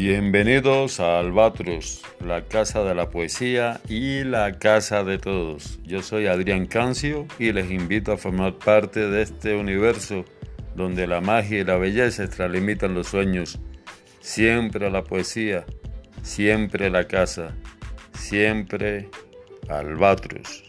Bienvenidos a Albatros, la casa de la poesía y la casa de todos. Yo soy Adrián Cancio y les invito a formar parte de este universo donde la magia y la belleza extralimitan los sueños. Siempre la poesía, siempre la casa, siempre Albatros.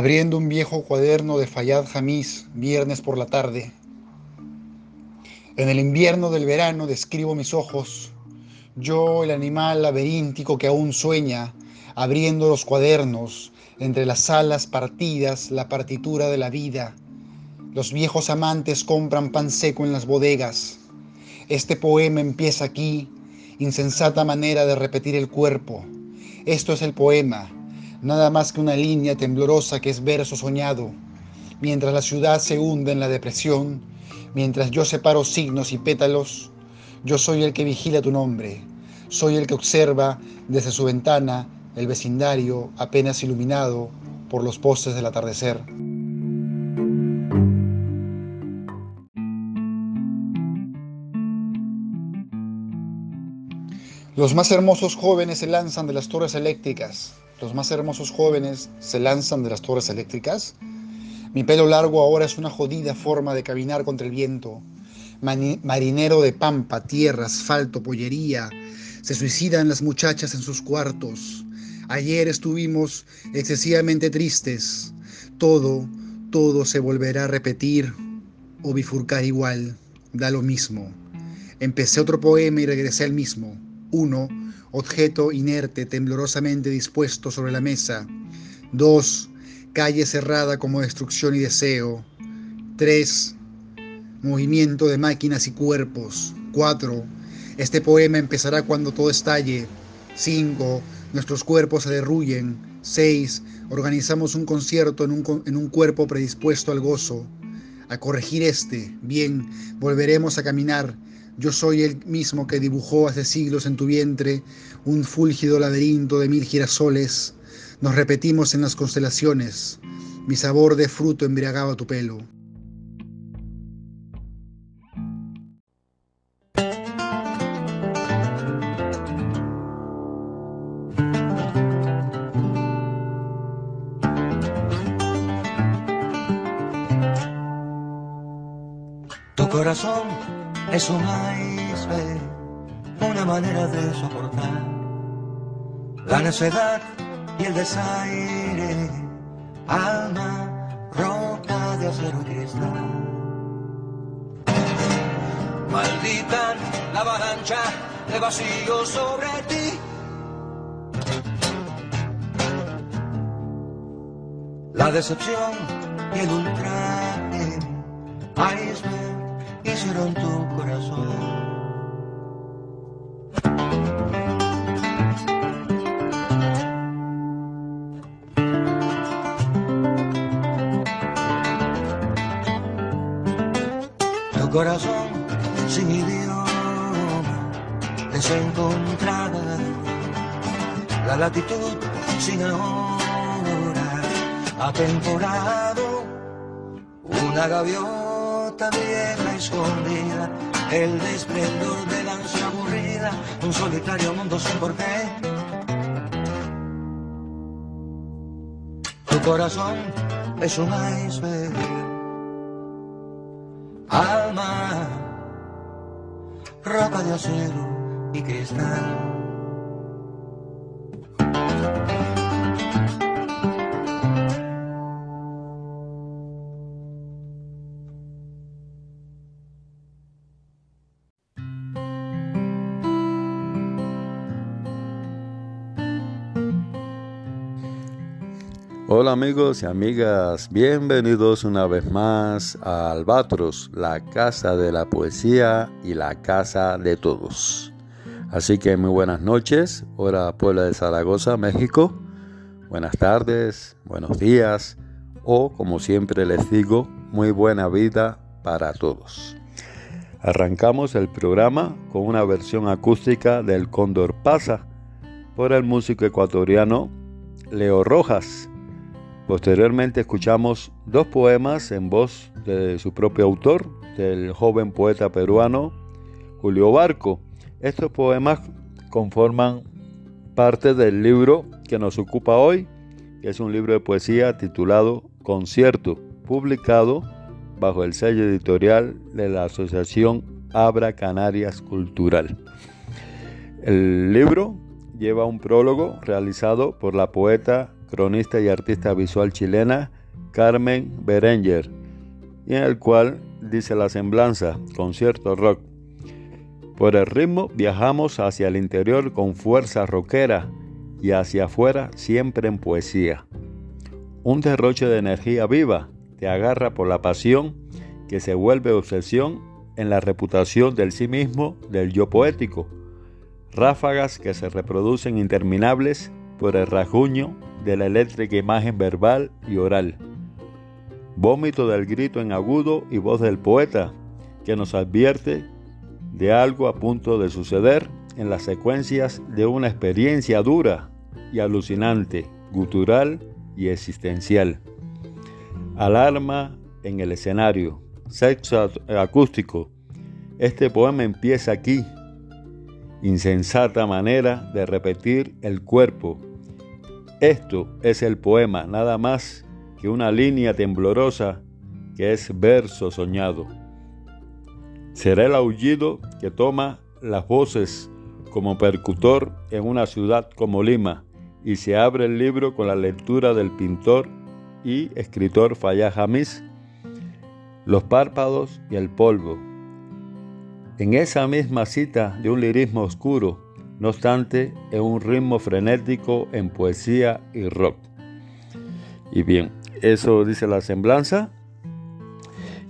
Abriendo un viejo cuaderno de Fayad Hamis, viernes por la tarde. En el invierno del verano describo mis ojos, yo el animal laberíntico que aún sueña, abriendo los cuadernos, entre las alas partidas, la partitura de la vida. Los viejos amantes compran pan seco en las bodegas. Este poema empieza aquí, insensata manera de repetir el cuerpo. Esto es el poema, nada más que una línea temblorosa que es verso soñado. Mientras la ciudad se hunde en la depresión, mientras yo separo signos y pétalos, yo soy el que vigila tu nombre, soy el que observa desde su ventana el vecindario apenas iluminado por los postes del atardecer. Los más hermosos jóvenes se lanzan de las torres eléctricas, los más hermosos jóvenes se lanzan de las torres eléctricas. Mi pelo largo ahora es una jodida forma de caminar contra el viento. marinero de pampa, tierra, asfalto, pollería. Se suicidan las muchachas en sus cuartos. Ayer estuvimos excesivamente tristes. Todo, todo se volverá a repetir o bifurcar igual. Da lo mismo. Empecé otro poema y regresé al mismo. Uno, objeto inerte, temblorosamente dispuesto sobre la mesa. Dos, calle cerrada como destrucción y deseo. Tres, movimiento de máquinas y cuerpos. Cuatro, este poema empezará cuando todo estalle. Cinco, nuestros cuerpos se derruyen. Seis, organizamos un concierto en un, en un cuerpo predispuesto al gozo. A corregir este, bien, volveremos a caminar yo soy el mismo que dibujó hace siglos en tu vientre un fúlgido laberinto de mil girasoles. Nos repetimos en las constelaciones. Mi sabor de fruto embriagaba tu pelo. La necedad y el desaire, alma rota de acero y cristal. Maldita la avalancha de vacío sobre ti. La decepción y el ultraje, iceberg hicieron tu corazón. Latitud sin ahora, atemporado, una gaviota vieja escondida, el desplendor de la ansia aburrida, un solitario mundo sin porqué. Tu corazón es un iceberg, alma, roca de acero y cristal. Hola amigos y amigas, bienvenidos una vez más a Albatros, la casa de la poesía y la casa de todos. Así que muy buenas noches, hora Puebla de Zaragoza, México. Buenas tardes, buenos días o como siempre les digo, muy buena vida para todos. Arrancamos el programa con una versión acústica del Cóndor Pasa por el músico ecuatoriano Leo Rojas. Posteriormente escuchamos dos poemas en voz de su propio autor, del joven poeta peruano Julio Barco. Estos poemas conforman parte del libro que nos ocupa hoy, que es un libro de poesía titulado Concierto, publicado bajo el sello editorial de la Asociación Abra Canarias Cultural. El libro lleva un prólogo realizado por la poeta cronista y artista visual chilena Carmen Berenger, y en el cual dice la semblanza, concierto rock. Por el ritmo viajamos hacia el interior con fuerza rockera y hacia afuera siempre en poesía. Un derroche de energía viva te agarra por la pasión que se vuelve obsesión en la reputación del sí mismo del yo poético. Ráfagas que se reproducen interminables por el rasguño de la eléctrica imagen verbal y oral. Vómito del grito en agudo y voz del poeta, que nos advierte de algo a punto de suceder en las secuencias de una experiencia dura y alucinante, gutural y existencial. Alarma en el escenario, sexo acústico. Este poema empieza aquí. Insensata manera de repetir el cuerpo esto es el poema, nada más que una línea temblorosa que es verso soñado. Será el aullido que toma las voces como percutor en una ciudad como Lima, y se abre el libro con la lectura del pintor y escritor Fayad Hamis, Los párpados y el polvo. En esa misma cita de un lirismo oscuro, no obstante, en un ritmo frenético en poesía y rock. Y bien, eso dice la semblanza.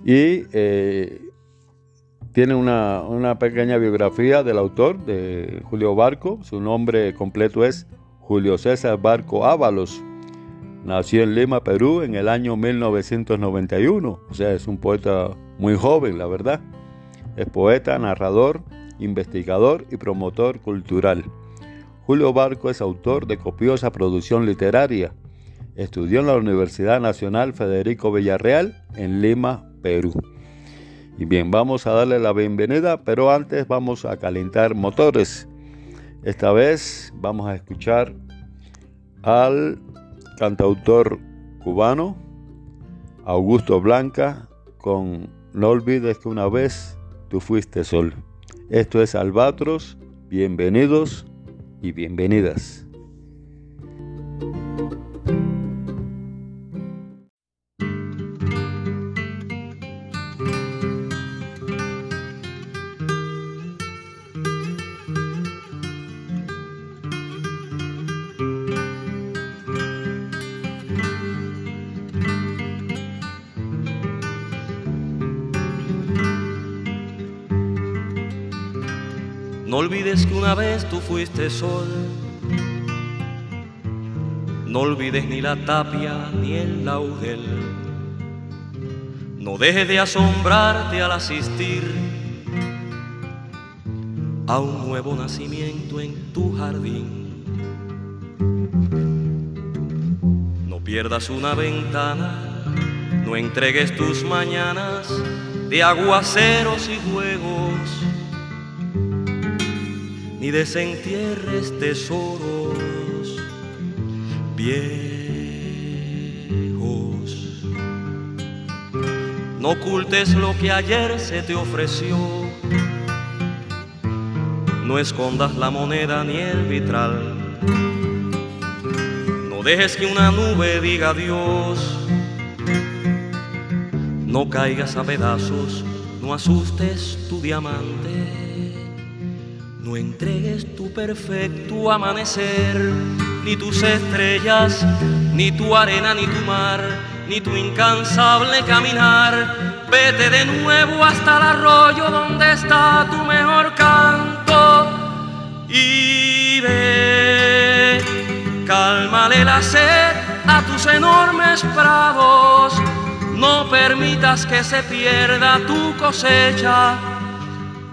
Y eh, tiene una, una, pequeña biografía del autor, de Julio Barco. Su nombre completo es Julio César Barco Ábalos. Nació en Lima, Perú, en el año 1991. O sea, es un poeta muy joven, la verdad. Es poeta, narrador, investigador y promotor cultural. Julio Barco es autor de copiosa producción literaria. Estudió en la Universidad Nacional Federico Villarreal en Lima, Perú. Y bien, vamos a darle la bienvenida, pero antes vamos a calentar motores. Esta vez vamos a escuchar al cantautor cubano Augusto Blanca con No olvides que una vez tú fuiste sol. Esto es Albatros, bienvenidos y bienvenidas. Fuiste sol. No olvides ni la tapia ni el laurel. No dejes de asombrarte al asistir a un nuevo nacimiento en tu jardín. No pierdas una ventana, no entregues tus mañanas de aguaceros y juegos ni desentierres tesoros viejos. No ocultes lo que ayer se te ofreció. No escondas la moneda ni el vitral. No dejes que una nube diga adiós. No caigas a pedazos, no asustes tu diamante. Perfecto amanecer, ni tus estrellas, ni tu arena, ni tu mar, ni tu incansable caminar. Vete de nuevo hasta el arroyo donde está tu mejor canto y ve, cálmale la sed a tus enormes prados. No permitas que se pierda tu cosecha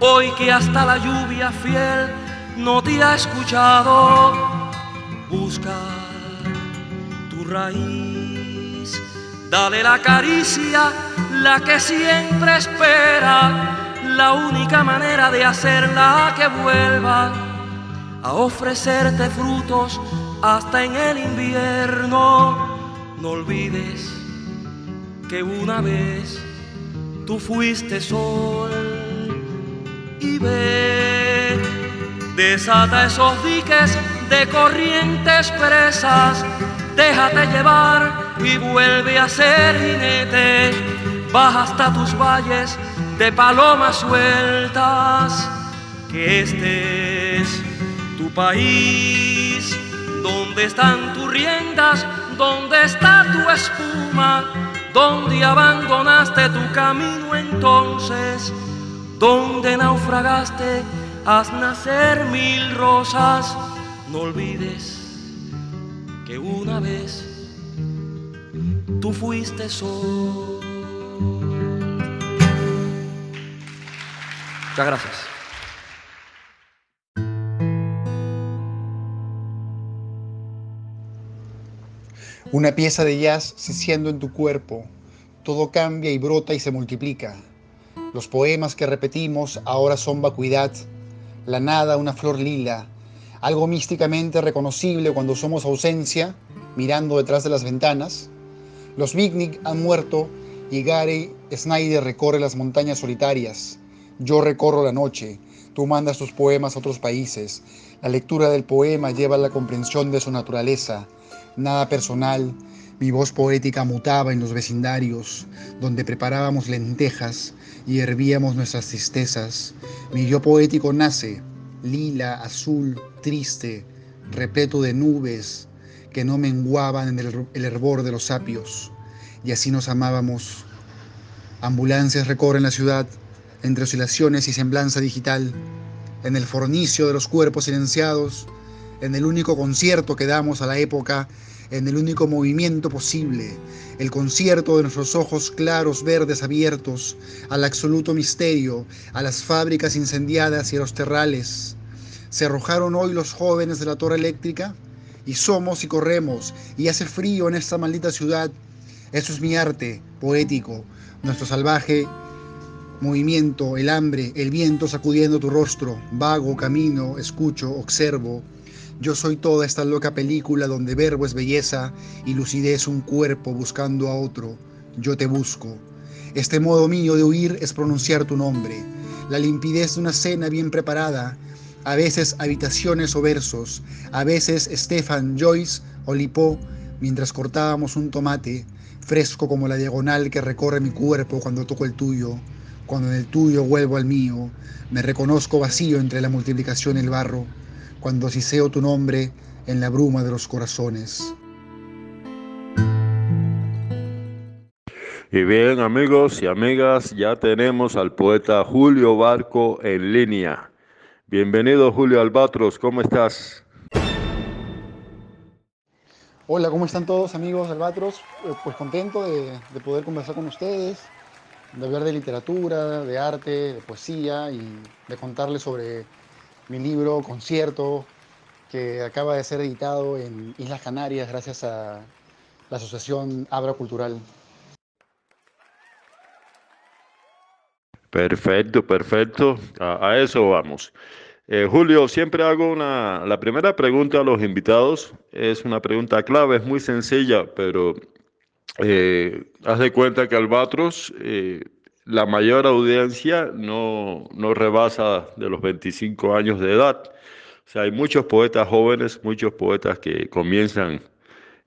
Hoy que hasta la lluvia fiel no te ha escuchado, busca tu raíz, dale la caricia, la que siempre espera, la única manera de hacerla que vuelva a ofrecerte frutos hasta en el invierno. No olvides que una vez tú fuiste sol y ve, desata esos diques de corrientes presas, déjate llevar y vuelve a ser jinete, baja hasta tus valles de palomas sueltas, que este es tu país, donde están tus riendas, donde está tu espuma, donde abandonaste tu camino entonces. Donde naufragaste, haz nacer mil rosas. No olvides que una vez tú fuiste sol. Muchas gracias. Una pieza de jazz se siendo en tu cuerpo, todo cambia y brota y se multiplica. Los poemas que repetimos ahora son vacuidad, la nada una flor lila, algo místicamente reconocible cuando somos ausencia, mirando detrás de las ventanas. Los Picnic han muerto y Gary Snyder recorre las montañas solitarias. Yo recorro la noche. Tú mandas tus poemas a otros países. La lectura del poema lleva a la comprensión de su naturaleza. Nada personal. Mi voz poética mutaba en los vecindarios, donde preparábamos lentejas y hervíamos nuestras tristezas. Mi yo poético nace, lila, azul, triste, repleto de nubes que no menguaban en el, hervor de los sapios. Y así nos amábamos. Ambulancias recorren la ciudad entre oscilaciones y semblanza digital, en el fornicio de los cuerpos silenciados, en el único concierto que damos a la época, en el único movimiento posible, el concierto de nuestros ojos claros, verdes, abiertos, al absoluto misterio, a las fábricas incendiadas y a los terrales. Se arrojaron hoy los jóvenes de la torre eléctrica y somos y corremos y hace frío en esta maldita ciudad. Eso es mi arte poético, nuestro salvaje movimiento, el hambre, el viento sacudiendo tu rostro, vago, camino, escucho, observo. Yo soy toda esta loca película donde verbo es belleza y lucidez un cuerpo buscando a otro. Yo te busco. Este modo mío de huir es pronunciar tu nombre, la limpidez de una cena bien preparada, a veces habitaciones o versos, a veces Stefan Joyce o Lipó mientras cortábamos un tomate, fresco como la diagonal que recorre mi cuerpo cuando toco el tuyo. Cuando en el tuyo vuelvo al mío, me reconozco vacío entre la multiplicación y el barro, cuando siseo tu nombre en la bruma de los corazones. Y bien amigos y amigas, ya tenemos al poeta Julio Barco en línea. Bienvenido Julio Albatros, ¿cómo estás? Hola, ¿cómo están todos amigos Albatros? Eh, pues contento de, de poder conversar con ustedes, de hablar de literatura, de arte, de poesía y de contarles sobre mi libro, concierto, que acaba de ser editado en Islas Canarias gracias a la Asociación Abra Cultural. Perfecto, perfecto. A, eso vamos. Eh, Julio, siempre hago una, la primera pregunta a los invitados. Es una pregunta clave, es muy sencilla, pero eh, haz de cuenta que Albatros, eh, la mayor audiencia no, no rebasa de los 25 años de edad. O sea, hay muchos poetas jóvenes, muchos poetas que comienzan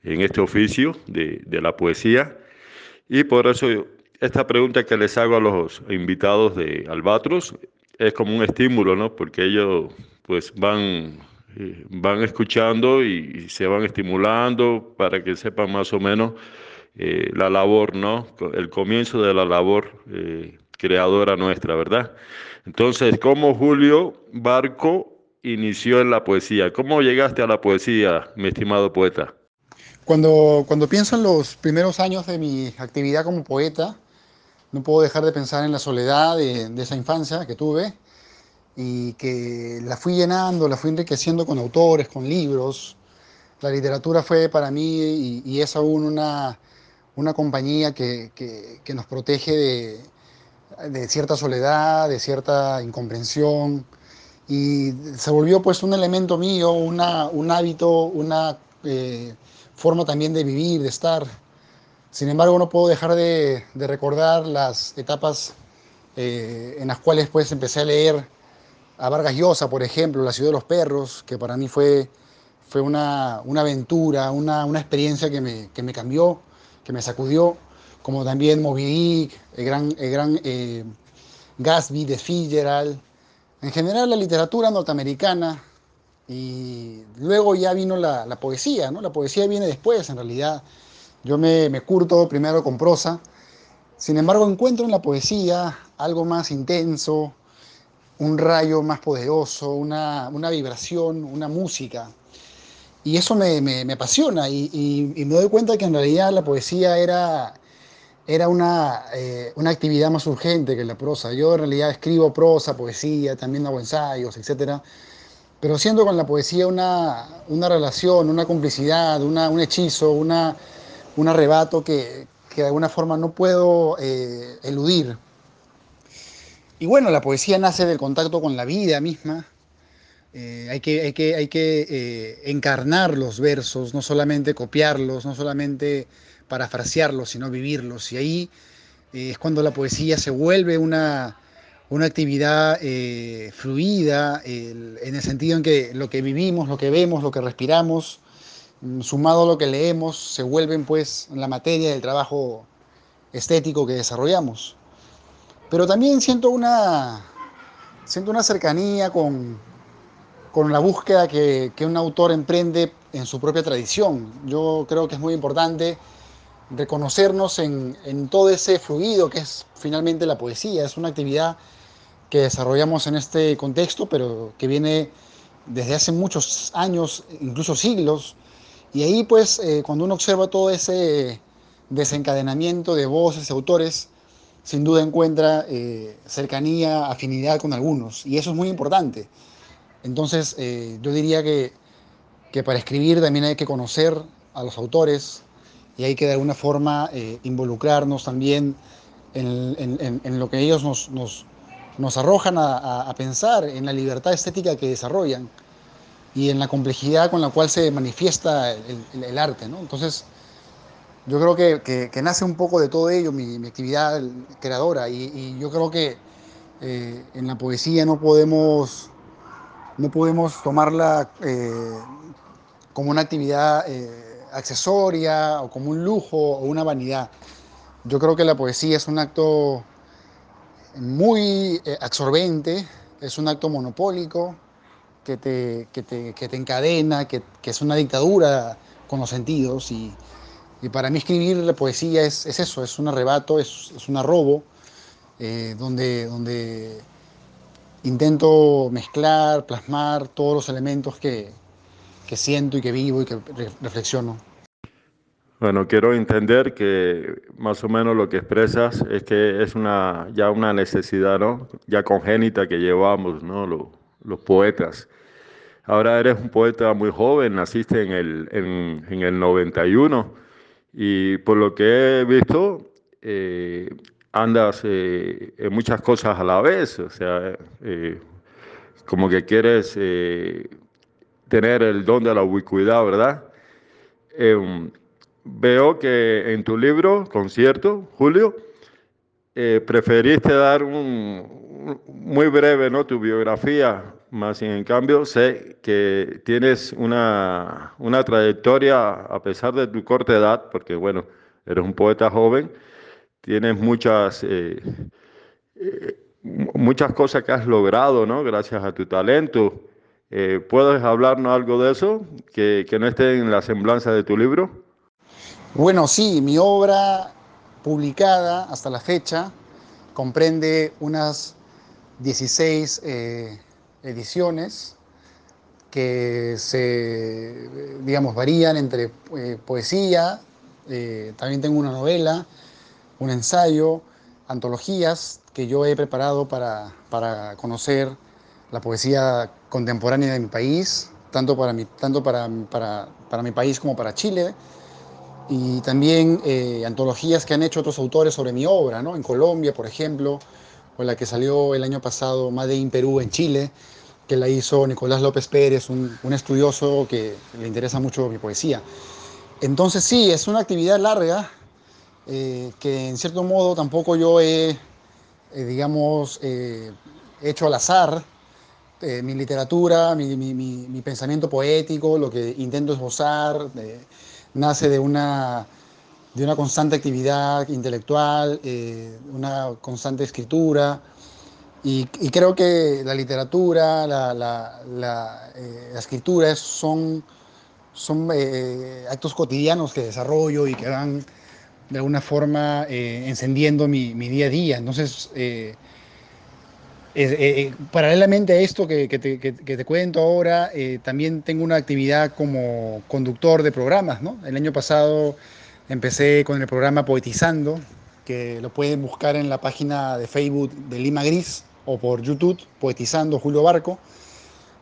en este oficio de, de la poesía. Y por eso esta pregunta que les hago a los invitados de Albatros es como un estímulo, ¿no? Porque ellos pues van, eh, van escuchando y, y se van estimulando para que sepan más o menos eh, la labor, ¿no? El comienzo de la labor eh, creadora nuestra, ¿verdad? Entonces, ¿cómo Julio Barco inició en la poesía? ¿Cómo llegaste a la poesía, mi estimado poeta? Cuando, cuando pienso en los primeros años de mi actividad como poeta, no puedo dejar de pensar en la soledad de, esa infancia que tuve y que la fui llenando, la fui enriqueciendo con autores, con libros. La literatura fue para mí y es aún una, una compañía que, que, nos protege de, de, cierta soledad, de cierta incomprensión, y se volvió pues un elemento mío, una, un hábito, una eh, forma también de vivir, de estar. Sin embargo, no puedo dejar de, de recordar las etapas eh, en las cuales pues empecé a leer a Vargas Llosa, por ejemplo, La ciudad de los perros, que para mí fue, fue una, una aventura, una, una experiencia que me, que me cambió que me sacudió, como también Moby el gran, el gran eh, Gatsby de Fitzgerald, en general la literatura norteamericana, y luego ya vino la, la, poesía, ¿no? La poesía viene después, en realidad. Yo me, me curto primero con prosa, sin embargo encuentro en la poesía algo más intenso, un rayo más poderoso, una, una vibración, una música y eso me, me, apasiona y, y, me doy cuenta que en realidad la poesía era, era una, eh, una actividad más urgente que la prosa. Yo en realidad escribo prosa, poesía, también hago ensayos, etc. Pero siento con la poesía una, una relación, una complicidad, un hechizo, un arrebato que, que de alguna forma no puedo eh, eludir. Y bueno, la poesía nace del contacto con la vida misma, eh, hay que, hay que, hay que eh, encarnar los versos, no solamente copiarlos, no solamente parafrasearlos, sino vivirlos. Y ahí eh, es cuando la poesía se vuelve una, una actividad fluida, en el sentido en que lo que vivimos, lo que vemos, lo que respiramos, mm, sumado a lo que leemos, se vuelven pues la materia del trabajo estético que desarrollamos. Pero también siento una, siento una cercanía con, con la búsqueda que, que un autor emprende en su propia tradición. Yo creo que es muy importante reconocernos en, en, todo ese fluido que es finalmente la poesía. Es una actividad que desarrollamos en este contexto, pero que viene desde hace muchos años, incluso siglos. Y ahí pues eh, cuando uno observa todo ese desencadenamiento de voces y autores, sin duda encuentra eh, cercanía, afinidad con algunos. Y eso es muy importante. Entonces eh, yo diría que, que para escribir también hay que conocer a los autores, y hay que de alguna forma eh, involucrarnos también en, en, lo que ellos nos, nos, nos arrojan a, a, pensar, en la libertad estética que desarrollan y en la complejidad con la cual se manifiesta el, el, arte. ¿no? Entonces, yo creo que, que, que, nace un poco de todo ello mi, mi actividad creadora y, y, yo creo que eh, en la poesía no podemos, no podemos tomarla eh, como una actividad eh, accesoria o como un lujo o una vanidad. Yo creo que la poesía es un acto muy eh, absorbente, es un acto monopólico que te, que te, que te encadena, que, que, es una dictadura con los sentidos. Y, y para mí escribir la poesía es, es, eso, es un arrebato, es, es un arrobo, eh, donde, donde intento mezclar, plasmar todos los elementos que, que siento y que vivo y que reflexiono. Bueno, quiero entender que más o menos lo que expresas es que es una, ya una necesidad, ¿no? Ya congénita que llevamos, ¿no? Los, los poetas. Ahora eres un poeta muy joven, naciste en el, en, en el 91 y por lo que he visto, eh, andas eh, en muchas cosas a la vez, o sea, eh, como que quieres eh, tener el don de la ubicuidad, ¿verdad? Eh, veo que en tu libro, concierto, Julio, eh, preferiste dar un, un, muy breve, ¿no? Tu biografía, más en cambio sé que tienes una, una trayectoria, a pesar de tu corta edad, porque bueno, eres un poeta joven, tienes muchas... Eh, eh, muchas cosas que has logrado, ¿no? Gracias a tu talento. Eh, ¿Puedes hablarnos algo de eso que, que, no esté en la semblanza de tu libro? Bueno, sí, mi obra publicada hasta la fecha comprende unas 16 eh, ediciones que se, digamos, varían entre poesía, también tengo una novela, un ensayo, antologías que yo he preparado para, para conocer la poesía contemporánea de mi país, tanto para mi, tanto para, para, para mi país como para Chile, y también eh, antologías que han hecho otros autores sobre mi obra, ¿no? en Colombia, por ejemplo, o la que salió el año pasado, Made in Perú, en Chile, que la hizo Nicolás López Pérez, un, un estudioso que le interesa mucho mi poesía. Entonces sí, es una actividad larga, eh, que en cierto modo tampoco yo he, eh, digamos, eh, hecho al azar, eh, mi literatura, mi, mi, mi, mi, pensamiento poético, lo que intento esbozar, nace de una, de una constante actividad intelectual, una constante escritura, y, creo que la literatura, la, la escritura son, son actos cotidianos que desarrollo y que van de alguna forma encendiendo mi, mi, día a día. Entonces, eh, eh, paralelamente a esto que, te, que, que te, cuento ahora, eh, también tengo una actividad como conductor de programas. ¿no? El año pasado empecé con el programa Poetizando, que lo pueden buscar en la página de Facebook de Lima Gris o por YouTube, Poetizando Julio Barco,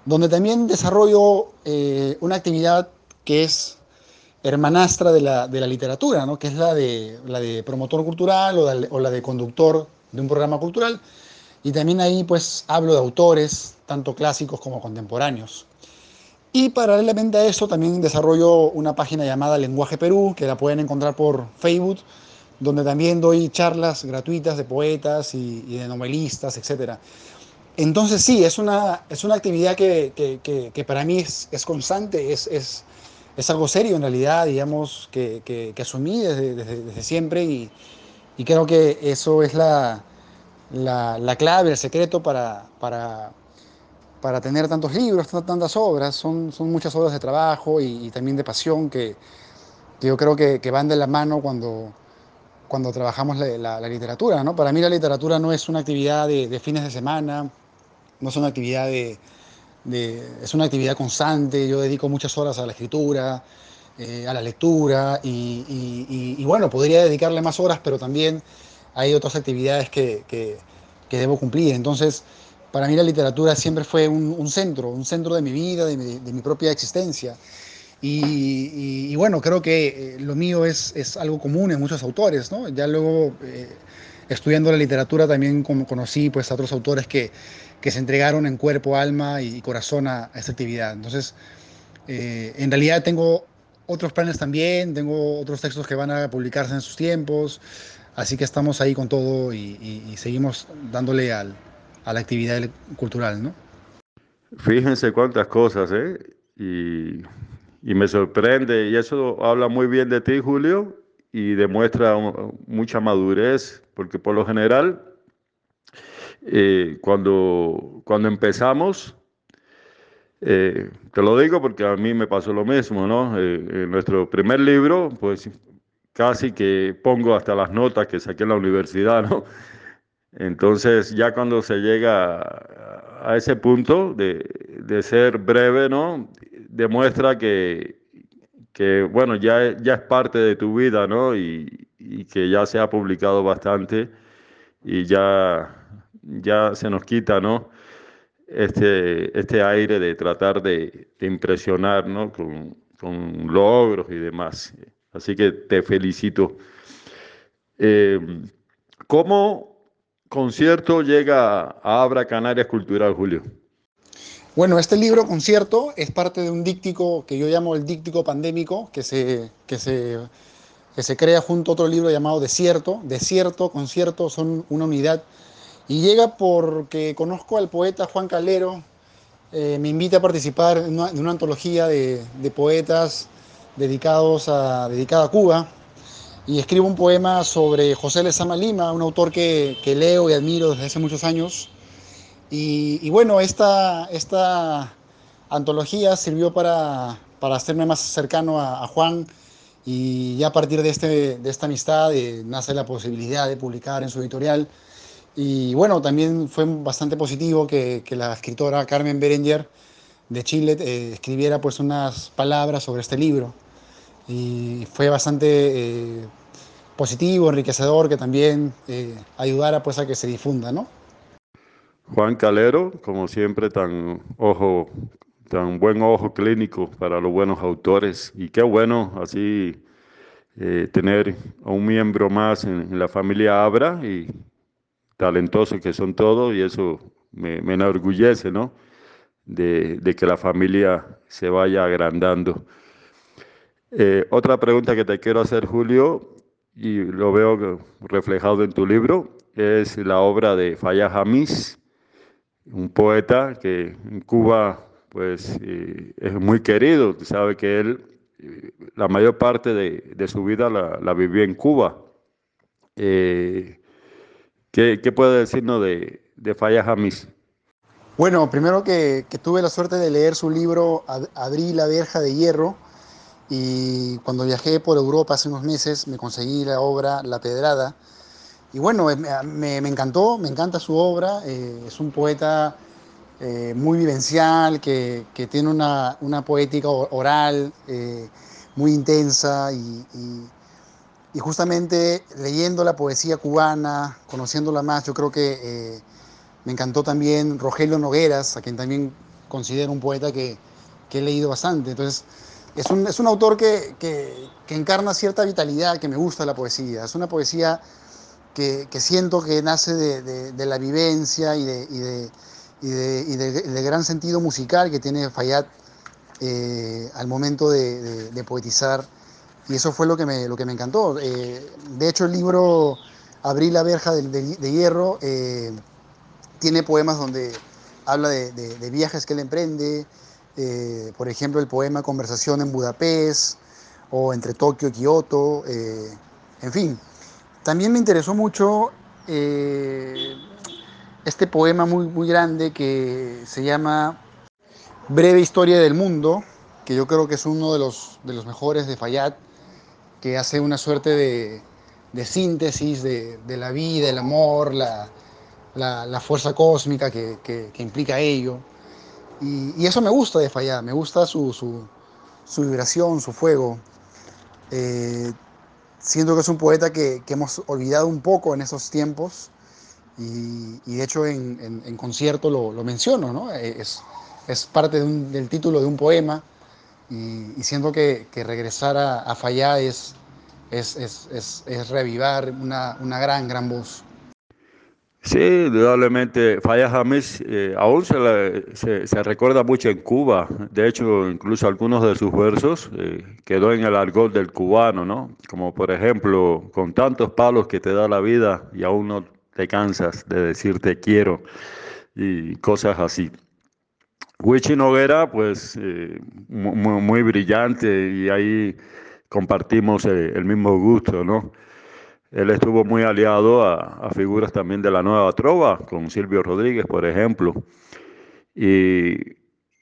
donde también desarrollo eh, una actividad que es hermanastra de la, de la literatura, ¿no? que es la de, la de promotor cultural o, la de conductor de un programa cultural y también ahí pues hablo de autores, tanto clásicos como contemporáneos. Y paralelamente a eso también desarrollo una página llamada Lenguaje Perú, que la pueden encontrar por Facebook, donde también doy charlas gratuitas de poetas y, y de novelistas, etc. Entonces sí, es una, es una actividad que, que, que para mí es, es constante, es, es, es, algo serio en realidad, digamos, que, asumí desde, desde, siempre y, y, creo que eso es la, la, la clave, el secreto para, para, para tener tantos libros, tantas obras. Son, son muchas horas de trabajo y, también de pasión que, que yo creo que, que, van de la mano cuando, cuando trabajamos la, literatura. ¿no? Para mí la literatura no es una actividad de, de fines de semana, no es una actividad de, de, es una actividad constante. Yo dedico muchas horas a la escritura, eh, a la lectura y, y, y, bueno, podría dedicarle más horas, pero también hay otras actividades que, que, que debo cumplir. Entonces, para mí la literatura siempre fue un, un centro, un centro de mi vida, de mi, de mi propia existencia. Y, y, y, bueno, creo que eh, lo mío es, es, algo común en muchos autores, ¿no? Ya luego, eh, estudiando la literatura, también conocí pues, a otros autores que, que se entregaron en cuerpo, alma y corazón a, esta actividad. Entonces, eh, en realidad tengo otros planes también, tengo otros textos que van a publicarse en sus tiempos, así que estamos ahí con todo y, y seguimos dándole al, a la actividad cultural, ¿no? Fíjense cuántas cosas, ¿eh? Y y me sorprende, y eso habla muy bien de ti, Julio, y demuestra mucha madurez, porque por lo general, eh, cuando, cuando empezamos, eh, te lo digo porque a mí me pasó lo mismo, ¿no? Eh, en nuestro primer libro, pues casi que pongo hasta las notas que saqué en la universidad, ¿no? Entonces, ya cuando se llega a, ese punto de, de ser breve, ¿no? demuestra que, que, bueno, ya, ya es parte de tu vida, ¿no? Y, y, que ya se ha publicado bastante y ya, ya se nos quita, ¿no? Este, este aire de tratar de, de impresionar. Con, logros y demás. Así que te felicito. Eh, ¿Cómo concierto llega a Abra Canarias Cultural, Julio? Bueno, este libro concierto es parte de un díptico que yo llamo el díptico pandémico, que se, que se, que se crea junto a otro libro llamado Desierto. Desierto, concierto son una unidad. Y llega porque conozco al poeta Juan Calero, eh, me invita a participar en una, antología de, poetas dedicados a, dedicada a Cuba. Y escribo un poema sobre José Lezama Lima, un autor que, que leo y admiro desde hace muchos años y, bueno, esta, esta, antología sirvió para, para hacerme más cercano a, a, Juan y ya a partir de, este, de esta amistad eh, nace la posibilidad de publicar en su editorial. Y bueno, también fue bastante positivo que, que la escritora Carmen Berenger de Chile eh, escribiera pues unas palabras sobre este libro. Y fue bastante eh, positivo, enriquecedor, que también eh, ayudara pues a que se difunda, ¿no? Juan Calero, como siempre, tan ojo, tan buen ojo clínico para los buenos autores. Y qué bueno así eh, tener a un miembro más en, en, la familia Abra y talentosos que son todos, y eso me, enorgullece, ¿no? De, que la familia se vaya agrandando. Eh, otra pregunta que te quiero hacer, Julio, y lo veo reflejado en tu libro, es la obra de Fayad Hamis un poeta que en Cuba pues eh, es muy querido, sabe que él eh, la mayor parte de, su vida la, vivió en Cuba. ¿Qué, ¿qué, puede decirnos de, de Falla Jamis? Bueno, primero que, tuve la suerte de leer su libro Abrí la verja de hierro y cuando viajé por Europa hace unos meses me conseguí la obra La Pedrada, y bueno, me, me, encantó, me encanta su obra, eh, es un poeta eh, muy vivencial, que, que tiene una, una, poética oral eh, muy intensa y, y, justamente leyendo la poesía cubana, conociéndola más, yo creo que eh, me encantó también Rogelio Nogueras, a quien también considero un poeta que, que he leído bastante. Entonces, es un, es un autor que, que, encarna cierta vitalidad, que me gusta la poesía, es una poesía que, siento que nace de, de, la vivencia y de, y y y de, gran sentido musical que tiene Fayad eh, al momento de, poetizar y eso fue lo que me, lo que me encantó. Eh, de hecho, el libro Abrí la verja de, hierro eh, tiene poemas donde habla de, viajes que él emprende, eh, por ejemplo, el poema Conversación en Budapest o entre Tokio y Kioto, en fin. También me interesó mucho este poema muy, muy grande que se llama Breve Historia del Mundo, que yo creo que es uno de los, de los mejores de Fayad, que hace una suerte de, de síntesis de, de la vida, el amor, la, la- la fuerza cósmica que, que- que implica ello. Y, y eso me gusta de Fayad, me gusta su, su- su vibración, su fuego. Eh, siento que es un poeta que, que hemos olvidado un poco en esos tiempos y, y de hecho en, en- en concierto lo, lo menciono, ¿no? Eh, Es, es parte de un- del título de un poema y, y siento que, que regresar a, a Fayá es, es, es, es- reavivar una, una gran, gran voz. Sí, indudablemente, Fayez Hamis eh, aún se, le- se- se recuerda mucho en Cuba. De hecho, incluso algunos de sus versos eh, quedó en el argot del cubano, ¿no? Como por ejemplo, con tantos palos que te da la vida y aún no te cansas de decir te quiero y cosas así. Wichi Noguera, pues eh, mu- mu- muy, brillante y ahí compartimos eh, el mismo gusto, ¿no? Él estuvo muy aliado a, figuras también de la nueva trova, con Silvio Rodríguez, por ejemplo. Y,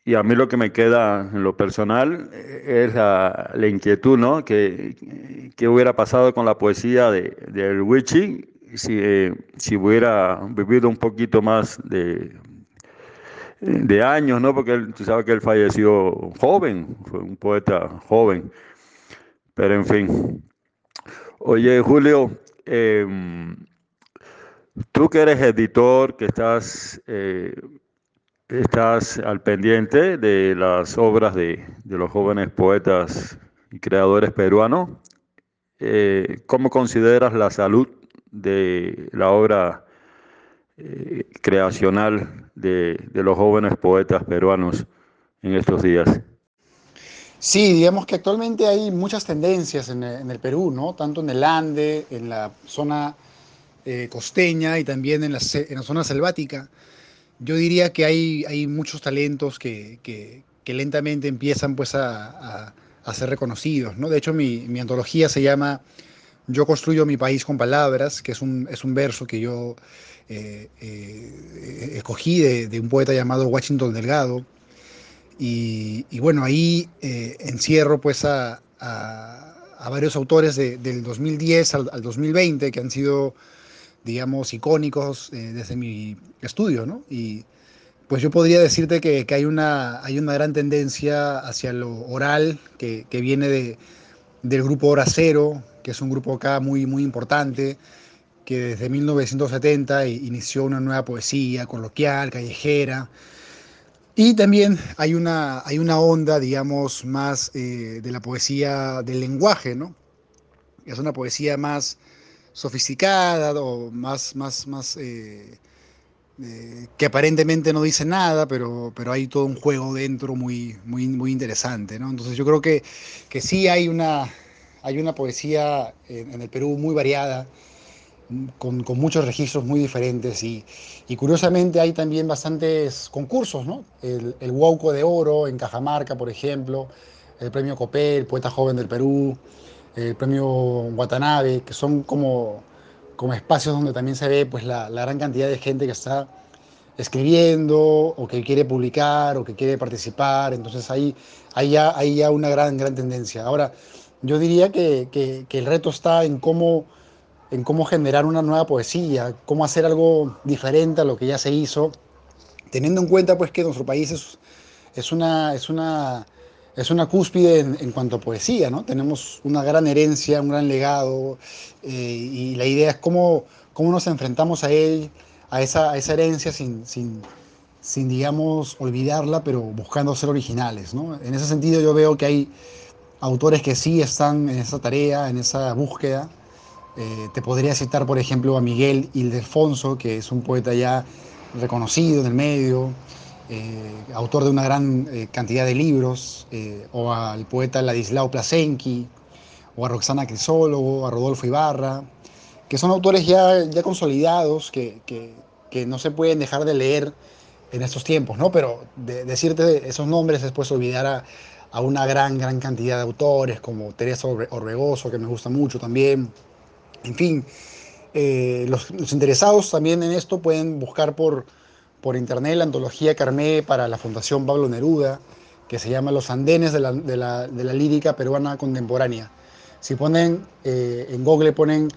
y a mí lo que me queda en lo personal eh, es la, inquietud, ¿no? ¿Qué, qué hubiera pasado con la poesía de, del Wichi si, si hubiera vivido un poquito más de, de años, ¿no? Porque tú sabes que él falleció joven, fue un poeta joven. Pero en fin. Oye, Julio, em, tú que eres editor, que estás, eh, estás al pendiente de las obras de, de los jóvenes poetas y creadores peruanos, eh, ¿cómo consideras la salud de la obra eh, creacional de, los jóvenes poetas peruanos en estos días? Sí, digamos que actualmente hay muchas tendencias en el, en Perú, ¿no? Tanto en el Ande, en la zona eh, costeña y también en la, zona selvática. Yo diría que hay, muchos talentos que, lentamente empiezan pues a, ser reconocidos, ¿no? De hecho, mi antología se llama Yo construyo mi país con palabras, que es un, es un verso que yo eh, eh, escogí de, de un poeta llamado Washington Delgado. Y, y bueno, ahí eh, encierro pues a, a- a varios autores de- del 2010 al, al 2020 que han sido, digamos, icónicos eh, desde mi estudio, ¿no? Y pues yo podría decirte que, que hay, una, hay una gran tendencia hacia lo oral que, que viene de, del grupo Hora Cero, que es un grupo acá muy, muy importante, que desde 1970 inició una nueva poesía coloquial, callejera, y también hay una, hay una onda, digamos, más eh, de la poesía del lenguaje, ¿no? Es una poesía más sofisticada o más, más, más eh, eh, que aparentemente no dice nada, pero, pero hay todo un juego dentro muy, muy, muy interesante, ¿no? Entonces yo creo que, que sí hay una, hay una poesía en, en el Perú muy variada, con, con muchos registros muy diferentes y, y curiosamente hay también bastantes concursos, ¿no? El, el de Oro en Cajamarca, por ejemplo, el premio Copé, el poeta joven del Perú, el premio Watanabe, que son como, como espacios donde también se ve pues, la, la gran cantidad de gente que está escribiendo o que quiere publicar o que quiere participar. Entonces ahí hay ya, hay ya una gran, gran tendencia. Ahora, yo diría que, que, que el reto está en cómo en cómo generar una nueva poesía, cómo hacer algo diferente a lo que ya se hizo, teniendo en cuenta pues que nuestro país es, es una, es una, es una cúspide en, en cuanto a poesía, ¿no? Tenemos una gran herencia, un gran legado, eh, y la idea es cómo, cómo nos enfrentamos a él, a esa, a esa herencia sin, sin, sin, digamos, olvidarla, pero buscando ser originales, ¿no? En ese sentido yo veo que hay autores que sí están en esa tarea, en esa búsqueda, eh, te podría citar, por ejemplo, a Miguel Ildefonso, que es un poeta ya reconocido en el medio, eh, autor de una gran eh, cantidad de libros, o al poeta Ladislao Plasenki, o a Roxana Crisólogo, a Rodolfo Ibarra, que son autores ya, ya consolidados, que, que, no se pueden dejar de leer en estos tiempos, ¿no? Pero de, decirte esos nombres después olvidar a, a, una gran, gran cantidad de autores, como Teresa Orbegoso, que me gusta mucho también. En fin, eh, los, los, interesados también en esto pueden buscar por, por internet la antología Carmé para la Fundación Pablo Neruda, que se llama Los Andenes de la, de la, de la lírica peruana contemporánea. Si ponen eh, en Google, ponen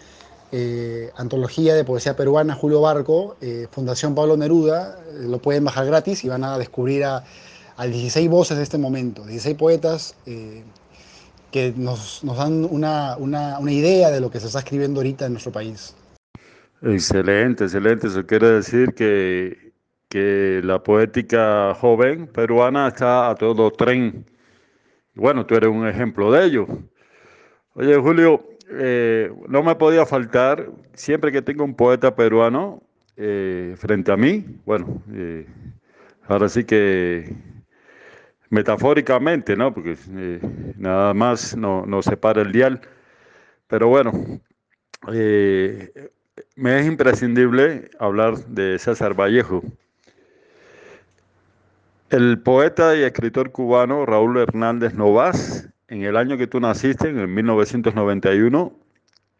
eh, Antología de Poesía Peruana Julio Barco, Fundación Pablo Neruda, lo pueden bajar gratis y van a descubrir a, a 16 voces de este momento, 16 poetas eh, que nos, nos dan una, una, una, idea de lo que se está escribiendo ahorita en nuestro país. Excelente, excelente. Eso quiere decir que, que la poética joven peruana está a todo tren. Bueno, tú eres un ejemplo de ello. Oye, Julio, eh, no me podía faltar, siempre que tengo un poeta peruano eh, frente a mí, bueno, ahora sí que metafóricamente, ¿no? Porque eh, nada más nos no separa el dial, pero bueno, eh, me es imprescindible hablar de César Vallejo. El poeta y escritor cubano Raúl Hernández Novas en el año que tú naciste, en 1991,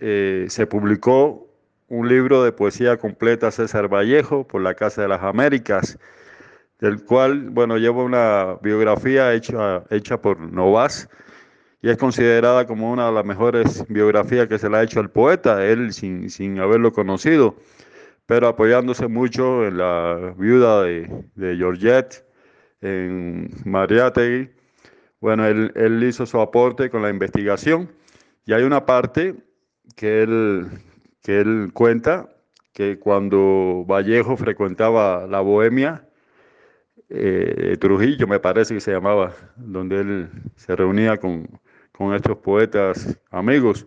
eh, se publicó un libro de poesía completa César Vallejo por la Casa de las Américas, del cual, bueno, lleva una biografía hecha, hecha por Novas y es considerada como una de las mejores biografías que se le ha hecho al poeta, él sin, sin haberlo conocido, pero apoyándose mucho en la viuda de, de Georgette, en Mariátegui, bueno, él, él, hizo su aporte con la investigación y hay una parte que él, que él cuenta que cuando Vallejo frecuentaba la Bohemia, eh, Trujillo me parece que se llamaba, donde él se reunía con, con estos poetas amigos.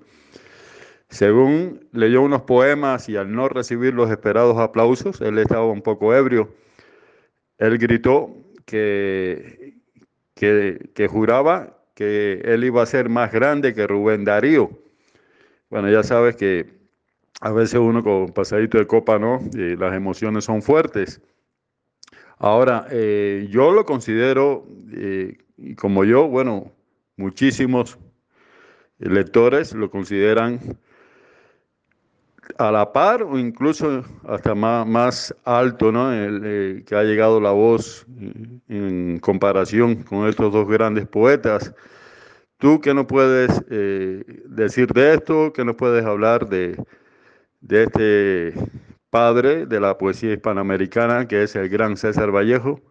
Según leyó unos poemas y al no recibir los esperados aplausos, él estaba un poco ebrio. Él gritó que, que, juraba que él iba a ser más grande que Rubén Darío. Bueno, ya sabes que a veces uno con pasadito de copa, ¿no? Y las emociones son fuertes. Ahora, eh, yo lo considero, eh, como yo, bueno, muchísimos lectores lo consideran a la par o incluso hasta más, más alto, ¿no? El, eh, que ha llegado la voz en comparación con estos dos grandes poetas. ¿Tú qué nos puedes decir de esto? ¿Qué nos puedes hablar de, de este padre de la poesía hispanoamericana que es el gran César Vallejo?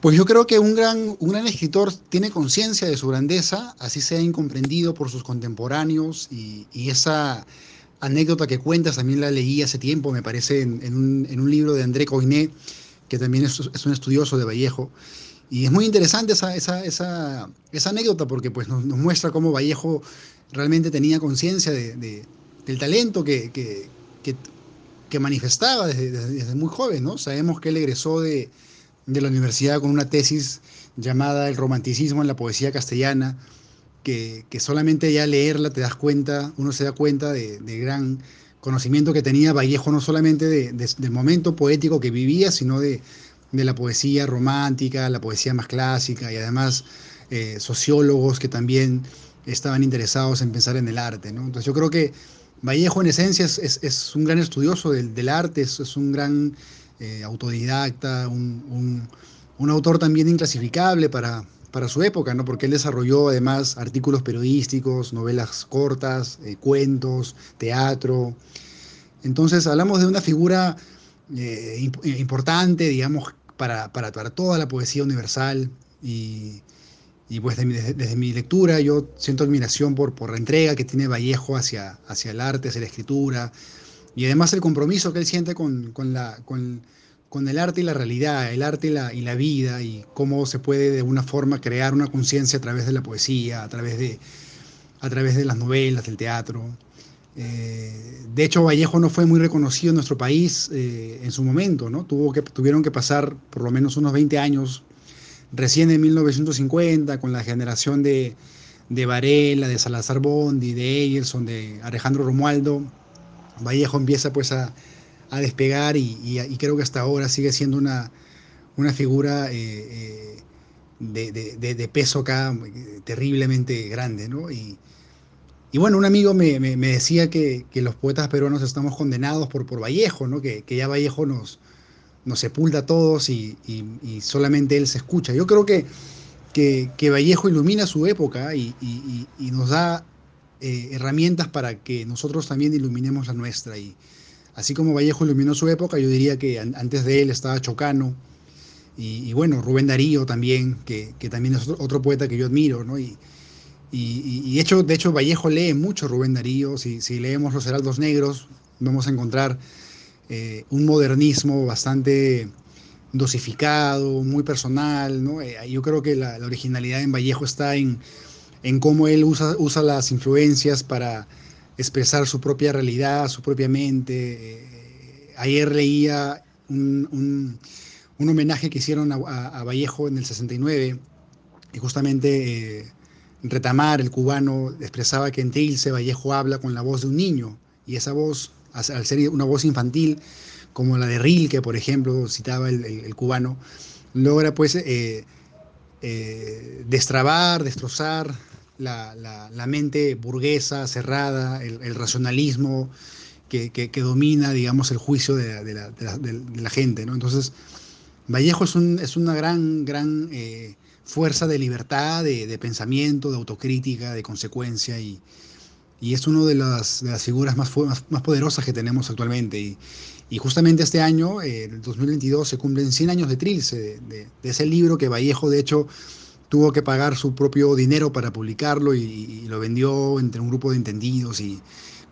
Pues yo creo que un gran, un gran escritor tiene conciencia de su grandeza, así sea incomprendido por sus contemporáneos y, y esa anécdota que cuentas, también la leí hace tiempo, me parece, en, un, en un, libro de André Coinet, que también es, un estudioso de Vallejo. Y es muy interesante esa, esa, esa, esa anécdota porque pues, nos, muestra cómo Vallejo realmente tenía conciencia de, de, del talento que, que, que manifestaba desde, desde, muy joven. ¿no? Sabemos que él egresó de, de la universidad con una tesis llamada El romanticismo en la poesía castellana, que, que, solamente ya leerla te das cuenta, uno se da cuenta de, de gran conocimiento que tenía Vallejo, no solamente de, del momento poético que vivía, sino de, la poesía romántica, la poesía más clásica y además eh, sociólogos que también estaban interesados en pensar en el arte. ¿no? Entonces yo creo que Vallejo en esencia es, es, un gran estudioso del, arte, es, un gran eh, autodidacta, un, un, autor también inclasificable para, para su época, ¿no? porque él desarrolló además artículos periodísticos, novelas cortas, eh, cuentos, teatro. Entonces hablamos de una figura eh, imp importante, digamos, para, para, para, toda la poesía universal y, y pues desde, desde, mi lectura yo siento admiración por, por la entrega que tiene Vallejo hacia, hacia el arte, hacia la escritura y además el compromiso que él siente con, con la... Con, con el arte y la realidad, el arte y la, y la, vida, y cómo se puede de alguna forma crear una conciencia a través de la poesía, a través de, a través de las novelas, del teatro. Eh, de hecho, Vallejo no fue muy reconocido en nuestro país eh, en su momento, ¿no? Tuvo que, tuvieron que pasar por lo menos unos 20 años, recién en 1950, con la generación de, de Varela, de Salazar Bondi, de Eyerson, de Alejandro Romualdo, Vallejo empieza pues a, a despegar y, y, creo que hasta ahora sigue siendo una, una figura eh, eh, de, de, de, peso acá terriblemente grande, ¿no? Y, y bueno, un amigo me, me, me decía que, que, los poetas peruanos estamos condenados por, por Vallejo, ¿no? Que, que ya Vallejo nos, nos sepulta a todos y, y, solamente él se escucha. Yo creo que, que Vallejo ilumina su época y, nos da eh, herramientas para que nosotros también iluminemos la nuestra. Y así como Vallejo iluminó su época, yo diría que antes de él estaba Chocano, y, y, bueno, Rubén Darío también, que, que, también es otro, poeta que yo admiro, ¿no? Y, y, y, hecho, de hecho, Vallejo lee mucho Rubén Darío, si, si leemos Los Heraldos Negros, vamos a encontrar eh, un modernismo bastante dosificado, muy personal. Eh, yo creo que la, originalidad en Vallejo está en, en cómo él usa, usa las influencias para expresar su propia realidad, su propia mente. Eh, ayer leía un, un homenaje que hicieron a, a, Vallejo en el 69 y justamente Retamar, el cubano, expresaba que en Trilce Vallejo habla con la voz de un niño y esa voz, al ser una voz infantil, como la de Rilke, por ejemplo, citaba el, el, cubano, logra pues eh, eh, destrabar, destrozar la, la, la, mente burguesa, cerrada, el, el racionalismo que, que, domina, digamos, el juicio de, de, la, gente, ¿no? Entonces, Vallejo es, un, es una gran, gran eh, fuerza de libertad, de, pensamiento, de autocrítica, de consecuencia y, y es una de las, de las figuras más, más, poderosas que tenemos actualmente. Y, y justamente este año, eh, el 2022, se cumplen 100 años de Trilce, de, de, ese libro que Vallejo, de hecho, tuvo que pagar su propio dinero para publicarlo y, lo vendió entre un grupo de entendidos. Y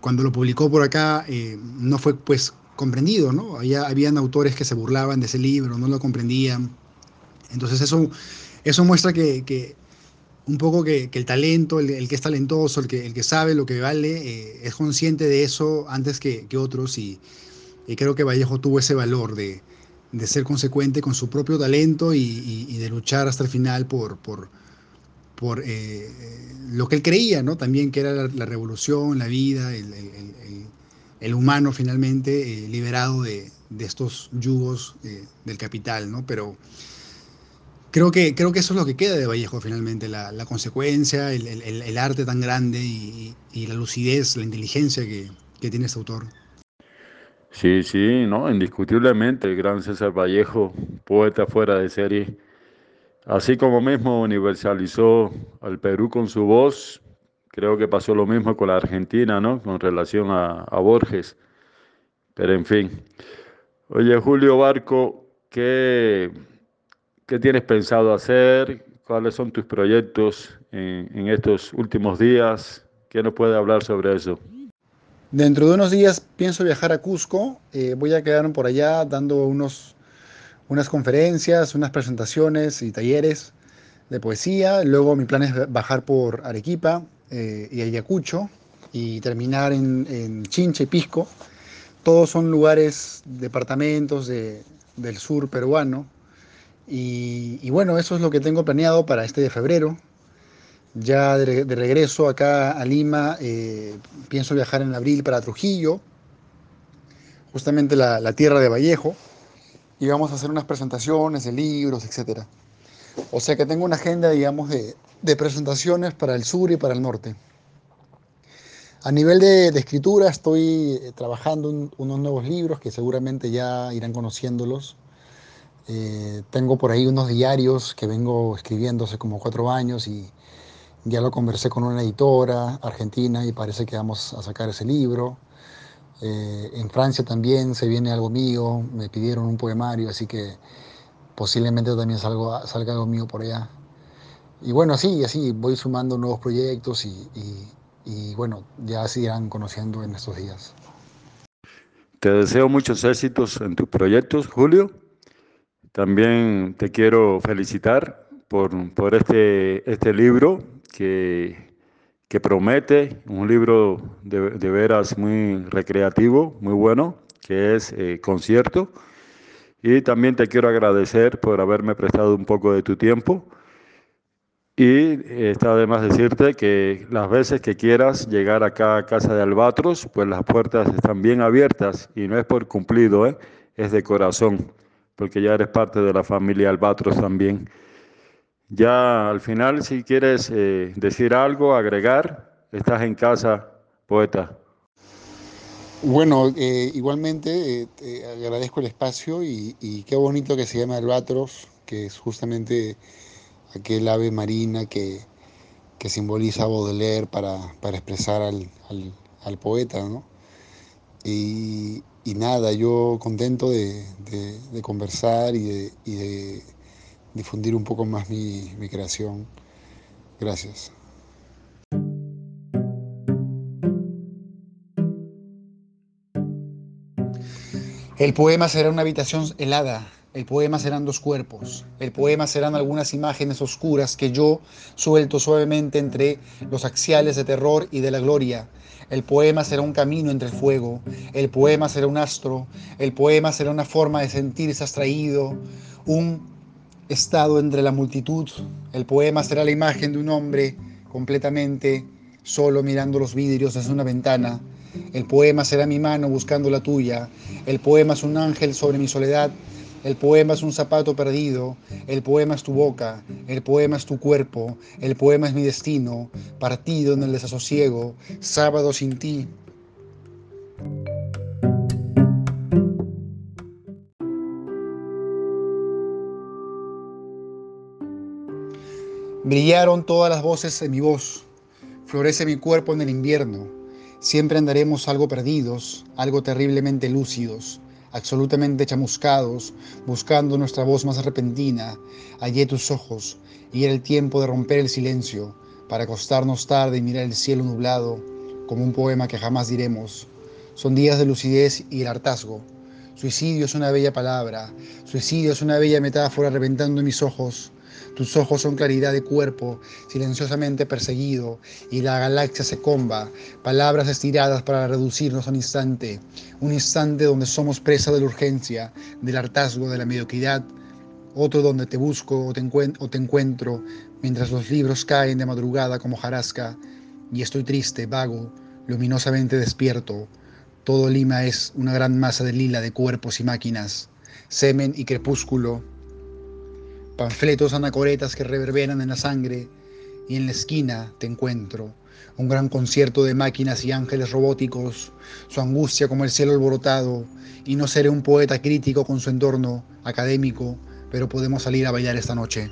cuando lo publicó por acá, eh, no fue pues comprendido, ¿no? Había, habían autores que se burlaban de ese libro, no lo comprendían. Entonces eso, eso muestra que un poco que, el talento, el, que es talentoso, el que, el que sabe lo que vale, eh, es consciente de eso antes que, otros y, creo que Vallejo tuvo ese valor de, de ser consecuente con su propio talento y, de luchar hasta el final por, por, por eh, lo que él creía, ¿no? También que era la, revolución, la vida, el, el humano finalmente eh, liberado de, de, estos yugos eh, del capital, ¿no? Pero creo que, creo que eso es lo que queda de Vallejo finalmente, la, la consecuencia, el, el, el, arte tan grande y, y, la lucidez, la inteligencia que, que, tiene este autor. Sí, sí, no, indiscutiblemente el gran César Vallejo, poeta fuera de serie, así como mismo universalizó al Perú con su voz, Creo que pasó lo mismo con la Argentina, ¿no? Con relación a, a Borges. Pero en fin. Oye, Julio Barco, ¿qué, ¿qué, tienes pensado hacer? ¿Cuáles son tus proyectos en, en estos últimos días? ¿Qué nos puede hablar sobre eso? Dentro de unos días pienso viajar a Cusco. Eh, voy a quedar por allá dando unos, unas conferencias, unas presentaciones y talleres de poesía. Luego mi plan es bajar por Arequipa, eh, y Ayacucho y terminar en, en, Chincha y Pisco. Todos son lugares, departamentos de, del sur peruano. Y, bueno, eso es lo que tengo planeado para este de febrero. Ya de, regreso acá a Lima, eh, pienso viajar en abril para Trujillo, justamente la, tierra de Vallejo, y vamos a hacer unas presentaciones de libros, etc. O sea que tengo una agenda, digamos, de, presentaciones para el sur y para el norte. A nivel de, de escritura estoy eh, trabajando unos nuevos libros que seguramente ya irán conociéndolos. Eh, tengo por ahí unos diarios que vengo escribiendo hace como cuatro años y ya lo conversé con una editora argentina y parece que vamos a sacar ese libro. Eh, en Francia también se viene algo mío, me pidieron un poemario, así que posiblemente también salga, salga algo mío por allá y bueno, así, así voy sumando nuevos proyectos y, y, y, bueno, ya se irán conociendo en estos días. Te deseo muchos éxitos en tus proyectos, Julio. También te quiero felicitar por, por este, este libro que, que promete, un libro de, de, veras muy recreativo, muy bueno, que es eh, Concierto. Y también te quiero agradecer por haberme prestado un poco de tu tiempo Y está de más decirte que las veces que quieras llegar acá a casa de Albatros, pues las puertas están bien abiertas y no es por cumplido, ¿eh? es de corazón, porque ya eres parte de la familia Albatros también. Ya al final, si quieres eh, decir algo, agregar, estás en casa, poeta. Bueno, eh, igualmente eh, agradezco el espacio y, y, qué bonito que se llama Albatros, que es justamente aquel ave marina que, que simboliza Baudelaire para, para expresar al, al, al, poeta, ¿no? Y, y, nada, yo contento de, de, conversar y de, y de, difundir un poco más mi, mi creación. Gracias. El poema será una habitación helada, el poema serán dos cuerpos, el poema serán algunas imágenes oscuras que yo suelto suavemente entre los axiales de terror y de la gloria. El poema será un camino entre el fuego, el poema será un astro, el poema será una forma de sentirse abstraído, un estado entre la multitud. El poema será la imagen de un hombre completamente solo mirando los vidrios desde una ventana. El poema será mi mano buscando la tuya. El poema es un ángel sobre mi soledad. El poema es un zapato perdido. El poema es tu boca. El poema es tu cuerpo. El poema es mi destino. Partido en el desasosiego. Sábado sin ti. Brillaron todas las voces en mi voz. Florece mi cuerpo en el invierno. Siempre andaremos algo perdidos, algo terriblemente lúcidos, absolutamente chamuscados, buscando nuestra voz más repentina. Hallé tus ojos y era el tiempo de romper el silencio, para acostarnos tarde y mirar el cielo nublado, como un poema que jamás diremos. Son días de lucidez y el hartazgo. Suicidio es una bella palabra, suicidio es una bella metáfora reventando mis ojos. Tus ojos son claridad de cuerpo, silenciosamente perseguido, y la galaxia se comba, palabras estiradas para reducirnos a un instante, un instante donde somos presa de la urgencia, del hartazgo, de la mediocridad, otro donde te busco o te, encuentro, mientras los libros caen de madrugada como jarasca, y estoy triste, vago, luminosamente despierto. Todo Lima es una gran masa de lila de cuerpos y máquinas, semen y crepúsculo, panfletos anacoretas que reverberan en la sangre, y en la esquina te encuentro, un gran concierto de máquinas y ángeles robóticos, su angustia como el cielo alborotado, y no seré un poeta crítico con su entorno académico, pero podemos salir a bailar esta noche.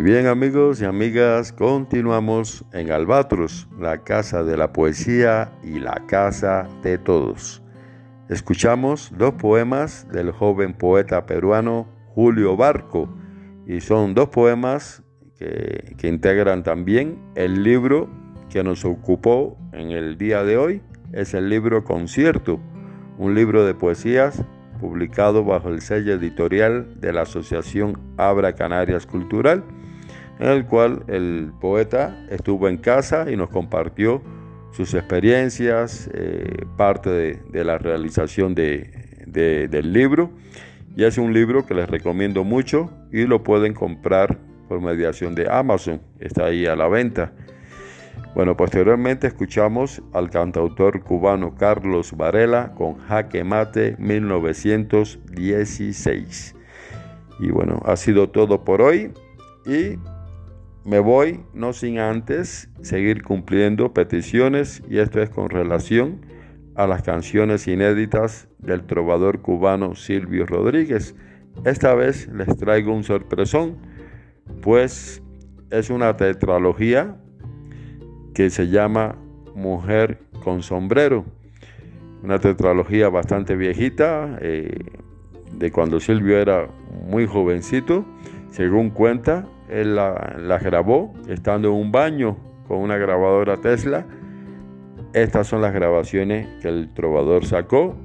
Y bien amigos y amigas, continuamos en Albatros, la casa de la poesía y la casa de todos. Escuchamos dos poemas del joven poeta peruano Julio Barco y son dos poemas que, que integran también el libro que nos ocupó en el día de hoy, es el libro Concierto, un libro de poesías publicado bajo el sello editorial de la Asociación Abra Canarias Cultural, en el cual el poeta estuvo en casa y nos compartió sus experiencias, eh, parte de, la realización de, del libro. Y es un libro que les recomiendo mucho y lo pueden comprar por mediación de Amazon, está ahí a la venta. Bueno, posteriormente escuchamos al cantautor cubano Carlos Varela con Jaque Mate 1916. Y bueno, ha sido todo por hoy y me voy no sin antes seguir cumpliendo peticiones y esto es con relación a las canciones inéditas del trovador cubano Silvio Rodríguez. Esta vez les traigo un sorpresón, pues es una tetralogía que se llama Mujer con sombrero. Una tetralogía bastante viejita, eh, de cuando Silvio era muy jovencito. Según cuenta, él la, grabó estando en un baño con una grabadora Tesla. Estas son las grabaciones que el trovador sacó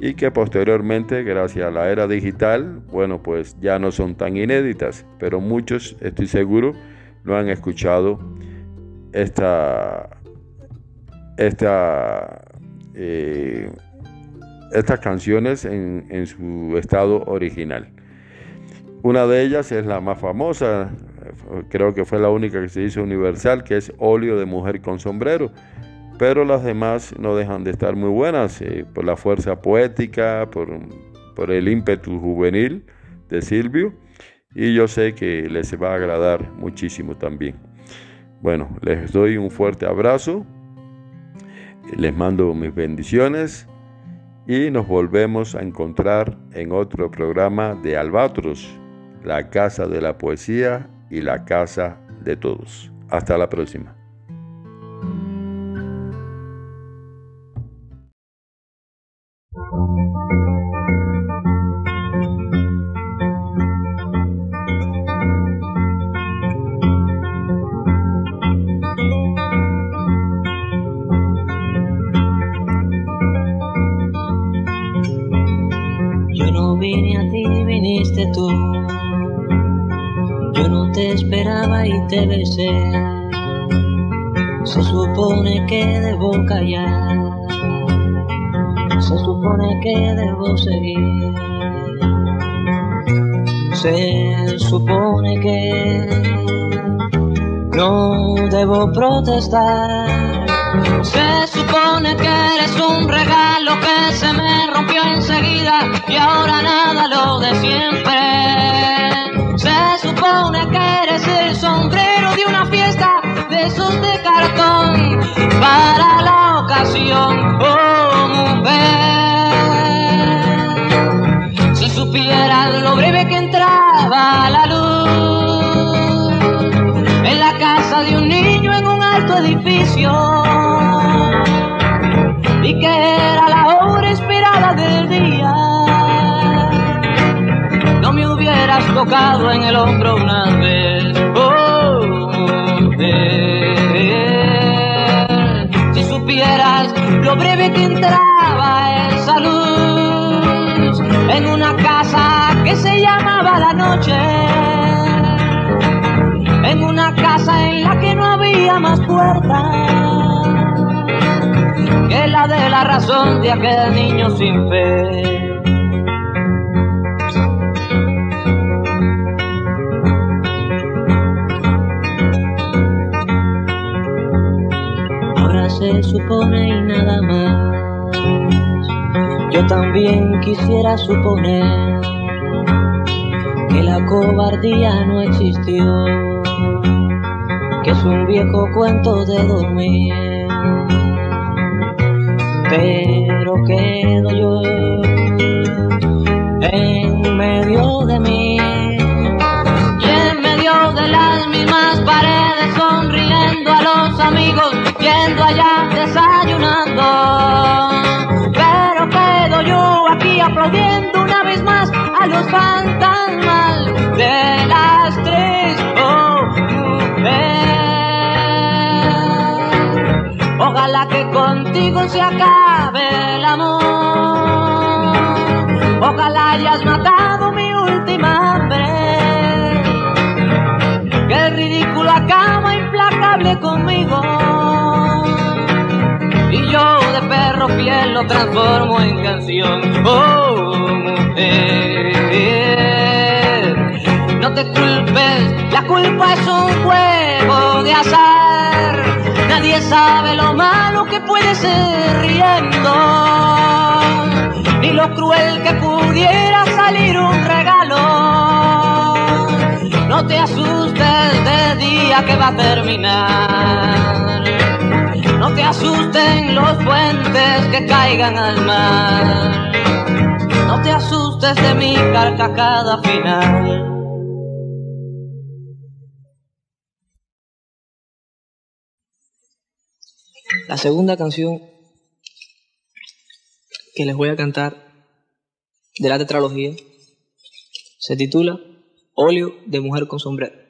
y que posteriormente, gracias a la era digital, bueno, pues ya no son tan inéditas, pero muchos, estoy seguro, lo han escuchado esta, esta, eh, estas canciones en, en, su estado original. Una de ellas es la más famosa, creo que fue la única que se hizo universal, que es óleo de mujer con sombrero. Pero las demás no dejan de estar muy buenas eh, por la fuerza poética, por, por el ímpetu juvenil de Silvio. Y yo sé que les va a agradar muchísimo también. Bueno, les doy un fuerte abrazo, les mando mis bendiciones y nos volvemos a encontrar en otro programa de Albatros, la casa de la poesía y la casa de todos. Hasta la próxima. Te besé. Se supone que debo callar, se supone que debo seguir. Se supone que no debo protestar. Se supone que eres un regalo que se me rompió enseguida y ahora nada lo de siempre. Supone que eres el sombrero de una fiesta de esos de cartón para la ocasión, oh mujer. Si supieran lo breve que entraba la luz en la casa de un niño en un alto edificio y que era la hora tocado en el hombro una vez. Oh, Si supieras lo breve que entraba esa luz en una casa que se llamaba la noche. En una casa en la que no había más puertas que la de la razón de aquel niño sin fe. Supone y nada más. Yo también quisiera suponer que la cobardía no existió, que es un viejo cuento de dormir. Pero quedo yo en medio de mí allá desayunando. Pero quedo yo aquí aplaudiendo una vez más a los fantasmas de las tres. Oh, Ojalá que contigo se acabe el amor. Ojalá hayas matado mi última hambre. Que ridículo acaba implacable conmigo perro fiel lo transformo en canción. Oh, mujer, no te culpes, la culpa es un juego de azar. Nadie sabe lo malo que puede ser riendo, ni lo cruel que pudiera salir un regalo. No te asustes del día que va a terminar no te asusten los puentes que caigan al mar. No te asustes de mi carcajada final. La segunda canción que les voy a cantar de la tetralogía se titula Óleo de mujer con sombrero.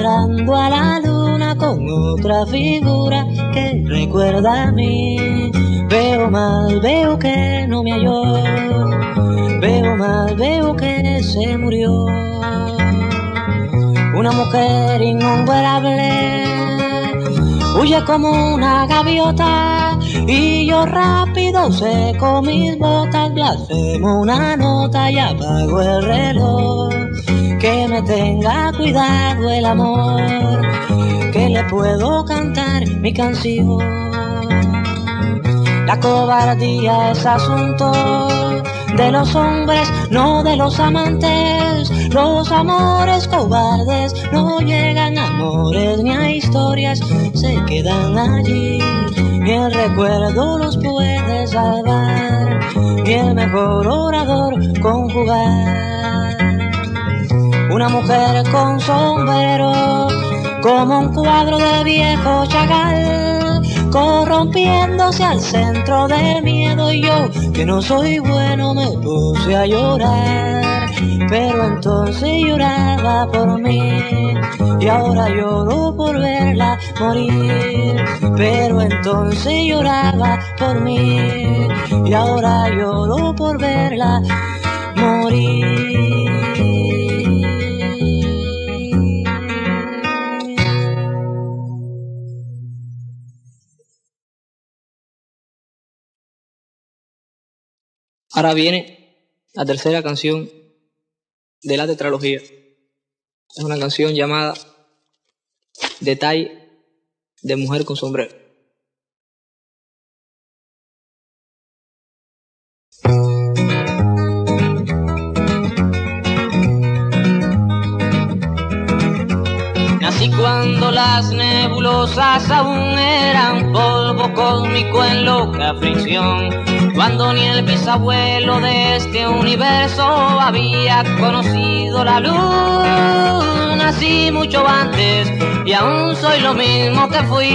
a la luna con otra figura que recuerda a mí. Veo mal, veo que no me halló. Veo mal, veo que se murió. Una mujer innombrable huye como una gaviota y yo rápido seco mis botas, blasfemo una nota y apago el reloj. Que me tenga cuidado el amor, que le puedo cantar mi canción. La cobardía es asunto de los hombres, no de los amantes. Los amores cobardes no llegan a amores ni a historias, se quedan allí. Ni el recuerdo los puede salvar, ni el mejor orador conjugar. Una mujer con sombrero, como un cuadro de viejo chagal corrompiéndose al centro del miedo y yo, que no soy bueno, me puse a llorar. Pero entonces lloraba por mí y ahora lloro por verla morir. Pero entonces lloraba por mí y ahora lloro por verla morir. Ahora viene la tercera canción de la tetralogía. Es una canción llamada Detalle de Mujer con Sombrero. Nací cuando las nebulosas aún eran polvo cósmico en loca fricción. Cuando ni el bisabuelo de este universo había conocido la luz. Nací mucho antes y aún soy lo mismo que fui.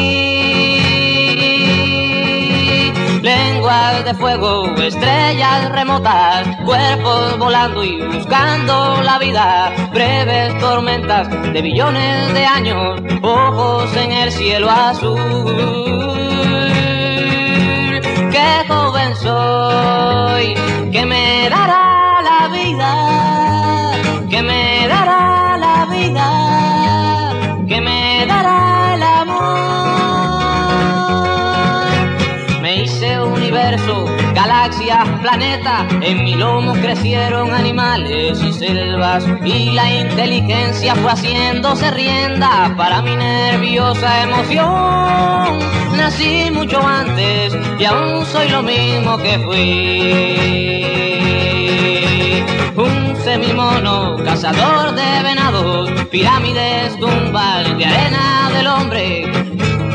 Lenguas de fuego, estrellas remotas, cuerpos volando y buscando la vida, breves tormentas de billones de años, ojos en el cielo azul. Joven soy, que me dará la vida, que me dará la vida, que me dará el amor. Me hice universo, galaxia, planeta, en mi lomo crecieron animales y selvas y la inteligencia fue haciéndose rienda para mi nerviosa emoción. Nací mucho antes y aún soy lo mismo que fui. Un semimono, cazador de venados, pirámides, tumbas de arena del hombre,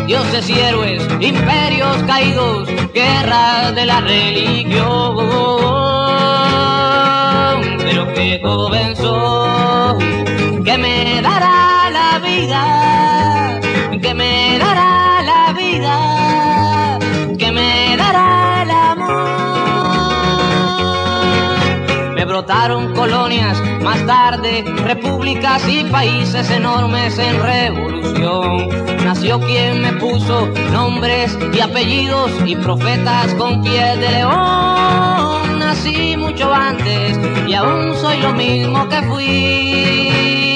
dioses y héroes, imperios caídos, guerras de la religión. Pero qué joven soy, que me dará la vida, que me dará la vida, brotaron colonias, más tarde repúblicas y países enormes en revolución. Nació quien me puso nombres y apellidos y profetas con piel de león. Nací mucho antes y aún soy lo mismo que fui.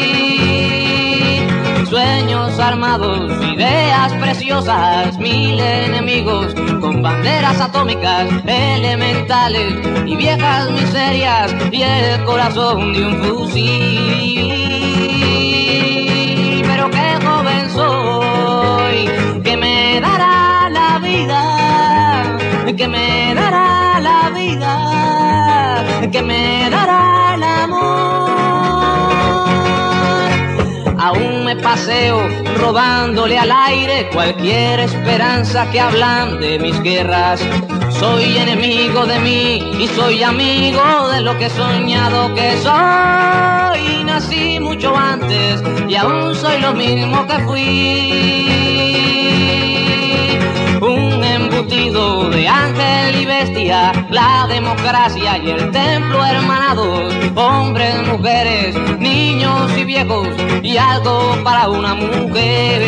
Sueños armados, ideas preciosas, mil enemigos con banderas atómicas, elementales y viejas miserias y el corazón de un fusil. Pero qué joven soy, que me dará la vida, que me dará la vida, que me dará me paseo, robándole al aire cualquier esperanza que hablan de mis guerras. Soy enemigo de mí y soy amigo de lo que he soñado que soy. Nací mucho antes y aún soy lo mismo que fui. De ángel y bestia, la democracia y el templo hermanados, hombres, mujeres, niños y viejos y algo para una mujer.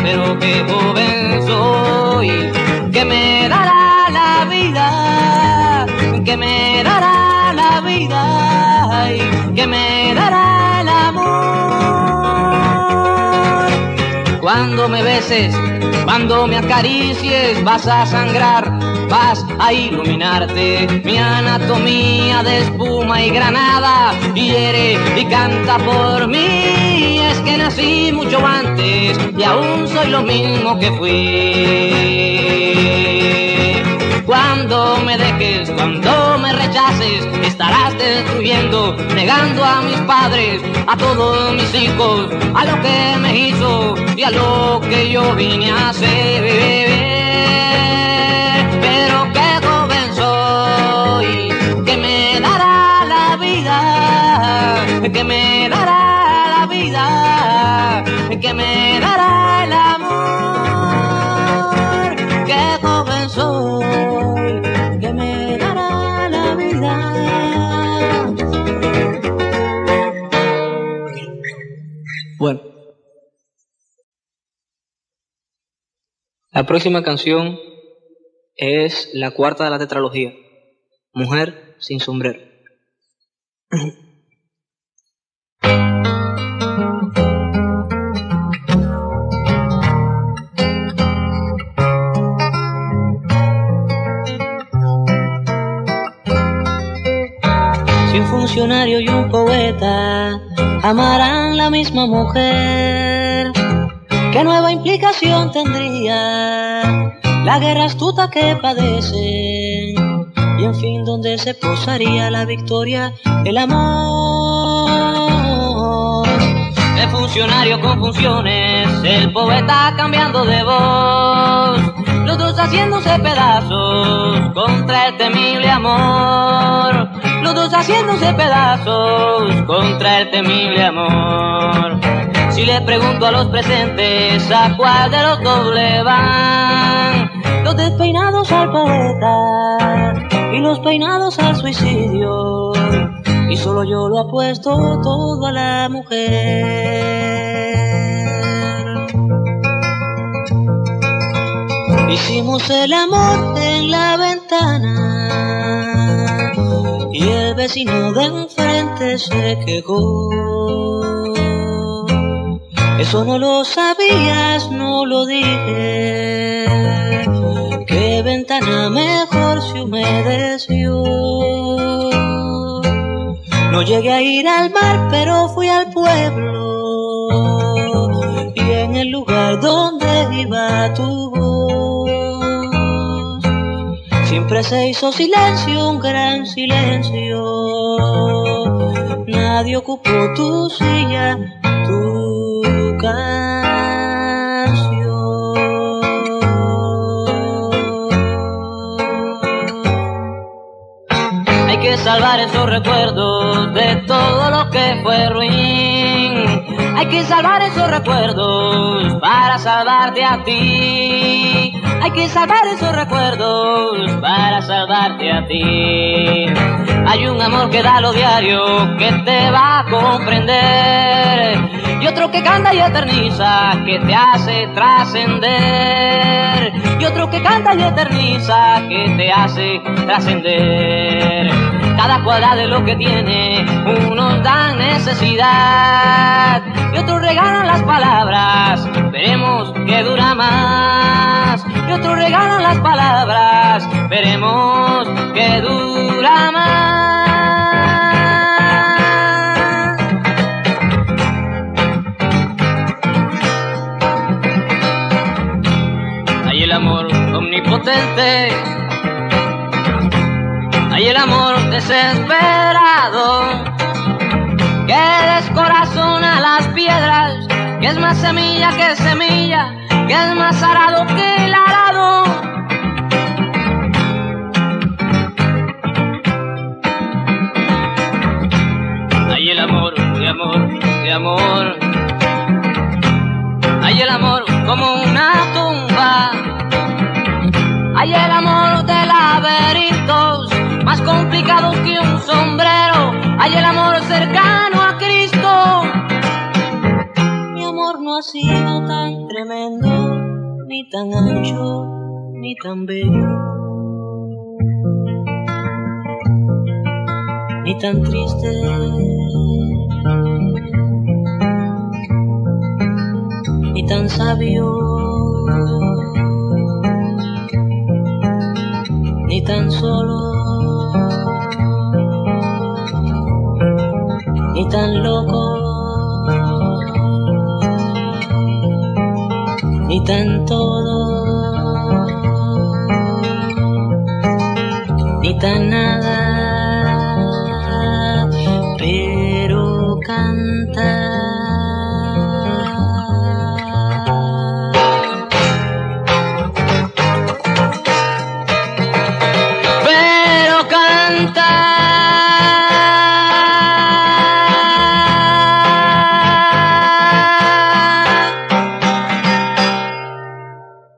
Pero qué joven soy que me dará la vida, que me dará la vida que me dará Cuando me beses, cuando me acaricies, vas a sangrar, vas a iluminarte. Mi anatomía de espuma y granada hiere y canta por mí. Es que nací mucho antes y aún soy lo mismo que fui. Cuando me dejes, cuando me rechaces, estarás destruyendo, negando a mis padres, a todos mis hijos, a lo que me hizo y a lo que yo vine a hacer. Pero qué joven soy, que me dará la vida, que me dará la vida, que me dará el amor. Bueno. La próxima canción es la cuarta de la tetralogía, Mujer sin sombrero. Si un funcionario y un poeta amarán la misma mujer, ¿qué nueva implicación tendría la guerra astuta que padecen? Y en fin, ¿dónde se posaría la victoria, el amor? El funcionario con funciones, el poeta cambiando de voz, los dos haciéndose pedazos contra el temible amor, los dos haciéndose pedazos contra el temible amor. Si le pregunto a los presentes a cuál de los dos le van, los despeinados al poeta y los peinados al suicidio. Y solo yo lo apuesto todo a la mujer. Hicimos el amor en la ventana y el vecino de enfrente se quejó. Eso no lo sabías, no lo dije. Qué ventana mejor se humedeció. No llegué a ir al mar, pero fui al pueblo. Y en el lugar donde iba tu voz, siempre se hizo silencio, un gran silencio. Nadie ocupó tu silla, tu canción. Hay que salvar esos recuerdos de todo lo que fue ruin. Hay que salvar esos recuerdos para salvarte a ti. Hay que salvar esos recuerdos para salvarte a ti. Hay un amor que da lo diario que te va a comprender. Y otro que canta y eterniza que te hace trascender. Y otro que canta y eterniza que te hace trascender. Cada cuadra de lo que tiene, unos dan necesidad y otros regalan las palabras. Veremos qué dura más. Y otros regalan las palabras. Veremos qué dura más. Hay el amor omnipotente. Hay el amor desesperado que descontrola corazón a las piedras, que es más semilla que semilla, que es más arado que el arado. Hay el amor, de amor, de amor. Hay el amor como una tumba. Hay el amor de laberintos, más complicados que un sombrero. Hay el amor cercano a Cristo. Mi amor no ha sido tan tremendo, ni tan ancho, ni tan bello. Ni tan triste. Ni tan sabio. Ni tan solo. Ni tan loco. Ni tan todo. Ni tan nada.